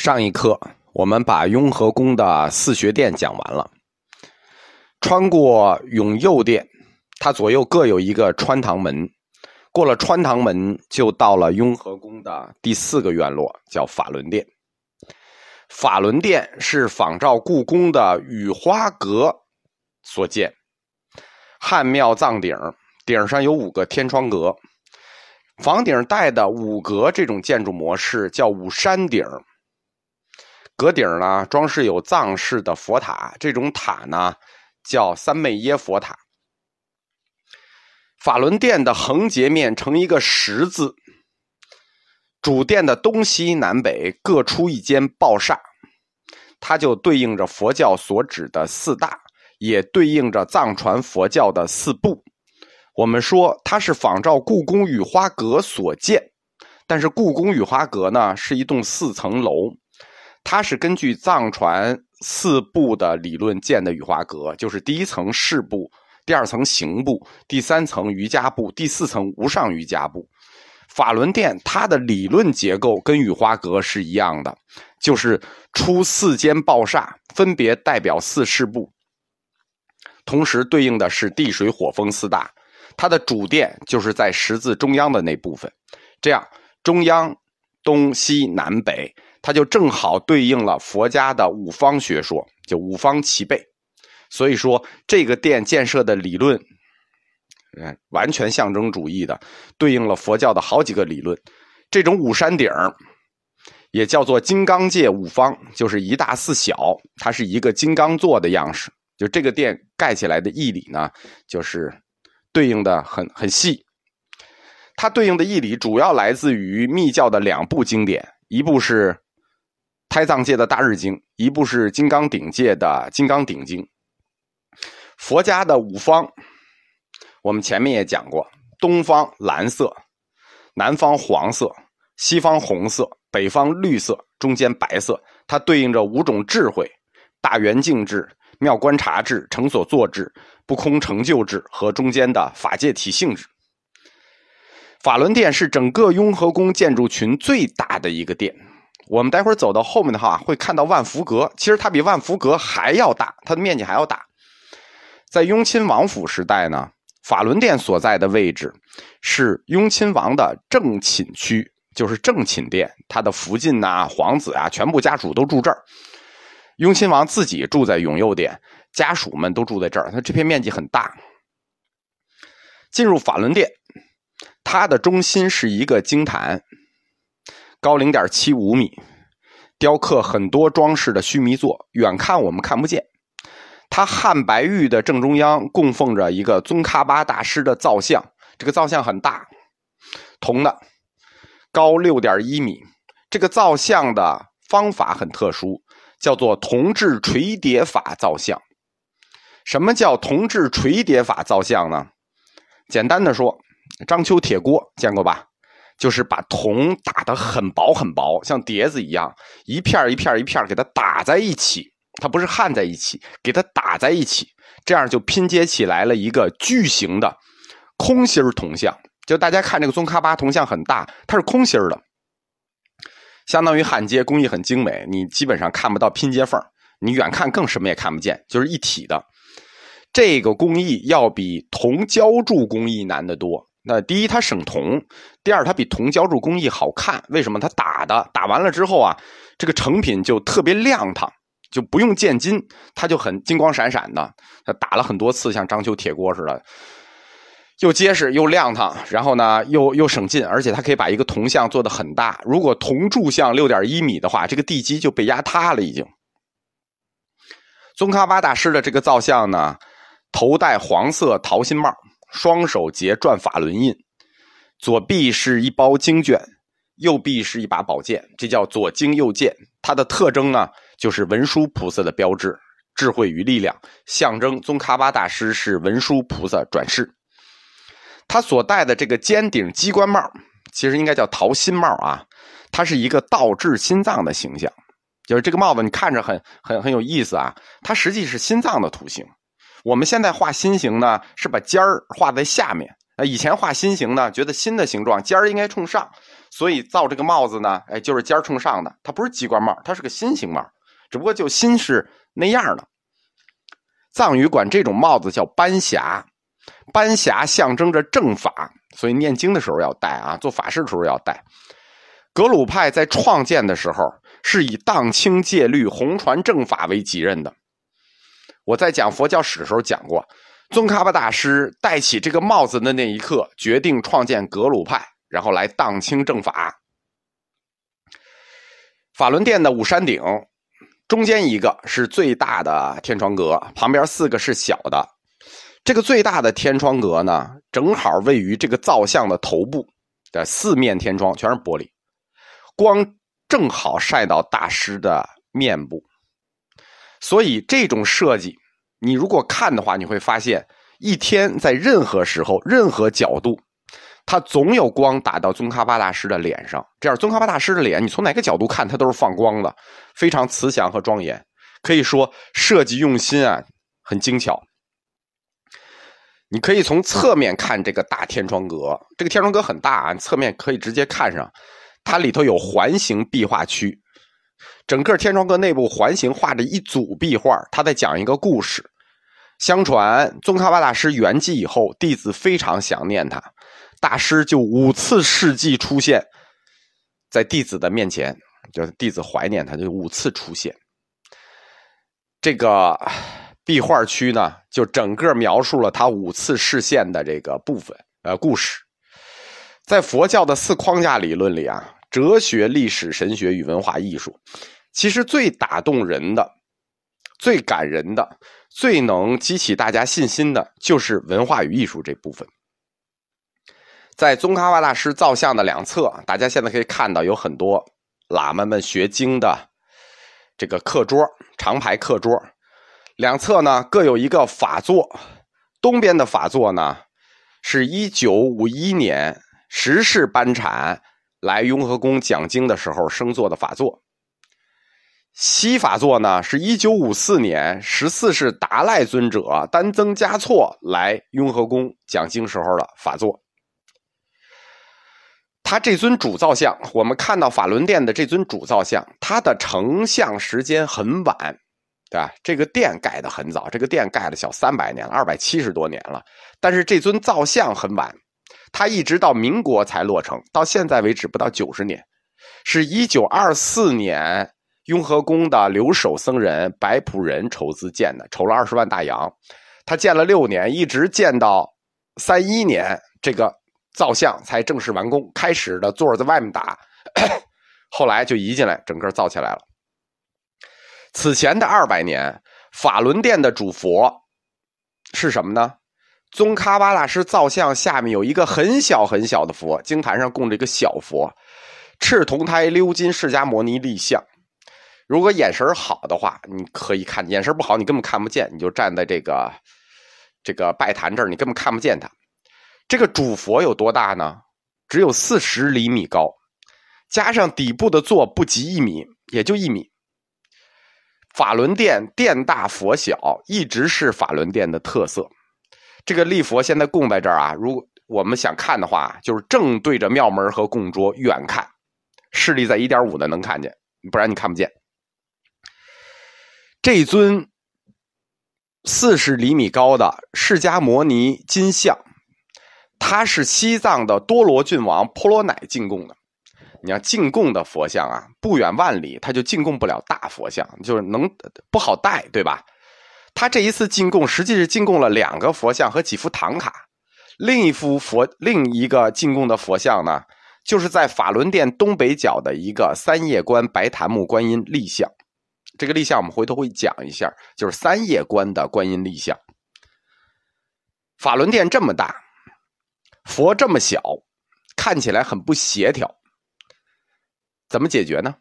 上一课我们把雍和宫的四学殿讲完了，穿过永佑殿，它左右各有一个穿堂门，过了穿堂门就到了雍和宫的第四个院落，叫法轮殿。法轮殿是仿照故宫的雨花阁所建，汉庙藏顶，顶上有五个天窗阁，房顶带的五阁这种建筑模式叫五山顶。阁顶呢，装饰有藏式的佛塔，这种塔呢叫三昧耶佛塔。法轮殿的横截面呈一个十字，主殿的东西南北各出一间爆厦，它就对应着佛教所指的四大，也对应着藏传佛教的四部。我们说它是仿照故宫雨花阁所建，但是故宫雨花阁呢是一栋四层楼。它是根据藏传四部的理论建的雨花阁，就是第一层事部，第二层刑部，第三层瑜伽部，第四层无上瑜伽部。法轮殿它的理论结构跟雨花阁是一样的，就是出四间爆煞，分别代表四事部，同时对应的是地水火风四大。它的主殿就是在十字中央的那部分，这样中央、东西南北。它就正好对应了佛家的五方学说，就五方齐备。所以说，这个殿建设的理论，嗯，完全象征主义的，对应了佛教的好几个理论。这种五山顶也叫做金刚界五方，就是一大四小，它是一个金刚座的样式。就这个殿盖起来的义理呢，就是对应的很很细。它对应的义理主要来自于密教的两部经典，一部是。胎藏界的大日经，一部是金刚顶界的金刚顶经。佛家的五方，我们前面也讲过：东方蓝色，南方黄色，西方红色，北方绿色，中间白色。它对应着五种智慧：大圆镜智、妙观察智、成所作智、不空成就智和中间的法界体性智。法轮殿是整个雍和宫建筑群最大的一个殿。我们待会儿走到后面的话，会看到万福阁。其实它比万福阁还要大，它的面积还要大。在雍亲王府时代呢，法轮殿所在的位置是雍亲王的正寝区，就是正寝殿。他的福晋呐、皇子啊，全部家属都住这儿。雍亲王自己住在永佑殿，家属们都住在这儿。他这片面积很大。进入法轮殿，它的中心是一个经坛。高零点七五米，雕刻很多装饰的须弥座，远看我们看不见。它汉白玉的正中央供奉着一个宗喀巴大师的造像，这个造像很大，铜的，高六点一米。这个造像的方法很特殊，叫做铜制垂叠法造像。什么叫铜制垂叠法造像呢？简单的说，章丘铁锅见过吧？就是把铜打得很薄很薄，像碟子一样，一片一片一片给它打在一起。它不是焊在一起，给它打在一起，这样就拼接起来了一个巨型的空心铜像。就大家看这个宗喀巴铜像很大，它是空心的，相当于焊接工艺很精美，你基本上看不到拼接缝，你远看更什么也看不见，就是一体的。这个工艺要比铜浇铸工艺难得多。那第一，它省铜；第二，它比铜浇铸工艺好看。为什么？它打的打完了之后啊，这个成品就特别亮堂，就不用见金，它就很金光闪闪的。它打了很多次，像章丘铁锅似的，又结实又亮堂，然后呢又又省劲，而且它可以把一个铜像做的很大。如果铜铸像六点一米的话，这个地基就被压塌了已经。宗喀巴大师的这个造像呢，头戴黄色桃心帽。双手结转法轮印，左臂是一包经卷，右臂是一把宝剑，这叫左经右剑。它的特征呢，就是文殊菩萨的标志，智慧与力量，象征宗喀巴大师是文殊菩萨转世。他所戴的这个尖顶鸡冠帽，其实应该叫桃心帽啊，它是一个倒置心脏的形象，就是这个帽子你看着很很很有意思啊，它实际是心脏的图形。我们现在画心形呢，是把尖儿画在下面。啊，以前画心形呢，觉得心的形状尖儿应该冲上，所以造这个帽子呢，哎，就是尖冲上的，它不是鸡冠帽，它是个心形帽，只不过就心是那样的。藏语管这种帽子叫班霞，班霞象征着正法，所以念经的时候要戴啊，做法事的时候要戴。格鲁派在创建的时候是以荡清戒律、弘传正法为己任的。我在讲佛教史的时候讲过，宗喀巴大师戴起这个帽子的那一刻，决定创建格鲁派，然后来荡清正法。法轮殿的五山顶。中间一个是最大的天窗阁，旁边四个是小的。这个最大的天窗阁呢，正好位于这个造像的头部的四面天窗全是玻璃，光正好晒到大师的面部。所以这种设计，你如果看的话，你会发现一天在任何时候、任何角度。它总有光打到宗喀巴大师的脸上，这样宗喀巴大师的脸，你从哪个角度看，它都是放光的，非常慈祥和庄严。可以说设计用心啊，很精巧。你可以从侧面看这个大天窗阁，这个天窗阁很大啊，侧面可以直接看上。它里头有环形壁画区，整个天窗阁内部环形画着一组壁画，他在讲一个故事。相传宗喀巴大师圆寂以后，弟子非常想念他。大师就五次世纪出现在弟子的面前，就是弟子怀念他，就五次出现。这个壁画区呢，就整个描述了他五次视线的这个部分，呃，故事。在佛教的四框架理论里啊，哲学、历史、神学与文化艺术，其实最打动人的、最感人的、最能激起大家信心的，就是文化与艺术这部分。在宗喀巴大师造像的两侧，大家现在可以看到有很多喇嘛们学经的这个课桌，长排课桌。两侧呢各有一个法座，东边的法座呢是一九五一年十世班禅来雍和宫讲经的时候升座的法座。西法座呢是一九五四年十四世达赖尊者丹增嘉措来雍和宫讲经时候的法座。他这尊主造像，我们看到法轮殿的这尊主造像，它的成像时间很晚，对吧？这个殿盖的很早，这个殿盖了小三百年了，二百七十多年了。但是这尊造像很晚，它一直到民国才落成，到现在为止不到九十年，是一九二四年雍和宫的留守僧人白朴仁筹资建的，筹了二十万大洋，他建了六年，一直建到三一年这个。造像才正式完工，开始的座在外面打，后来就移进来，整个造起来了。此前的二百年，法轮殿的主佛是什么呢？宗喀巴大师造像下面有一个很小很小的佛，经坛上供着一个小佛，赤铜胎鎏金释迦牟尼立像。如果眼神好的话，你可以看；眼神不好，你根本看不见。你就站在这个这个拜坛这儿，你根本看不见他。这个主佛有多大呢？只有四十厘米高，加上底部的座不及一米，也就一米。法轮殿殿大佛小，一直是法轮殿的特色。这个立佛现在供在这儿啊，如果我们想看的话，就是正对着庙门和供桌，远看，视力在一点五的能看见，不然你看不见。这尊四十厘米高的释迦摩尼金像。它是西藏的多罗郡王婆罗乃进贡的，你要进贡的佛像啊，不远万里他就进贡不了大佛像，就是能不好带，对吧？他这一次进贡，实际是进贡了两个佛像和几幅唐卡，另一幅佛，另一个进贡的佛像呢，就是在法轮殿东北角的一个三叶观白檀木观音立像，这个立像我们回头会讲一下，就是三叶观的观音立像。法轮殿这么大。佛这么小，看起来很不协调，怎么解决呢？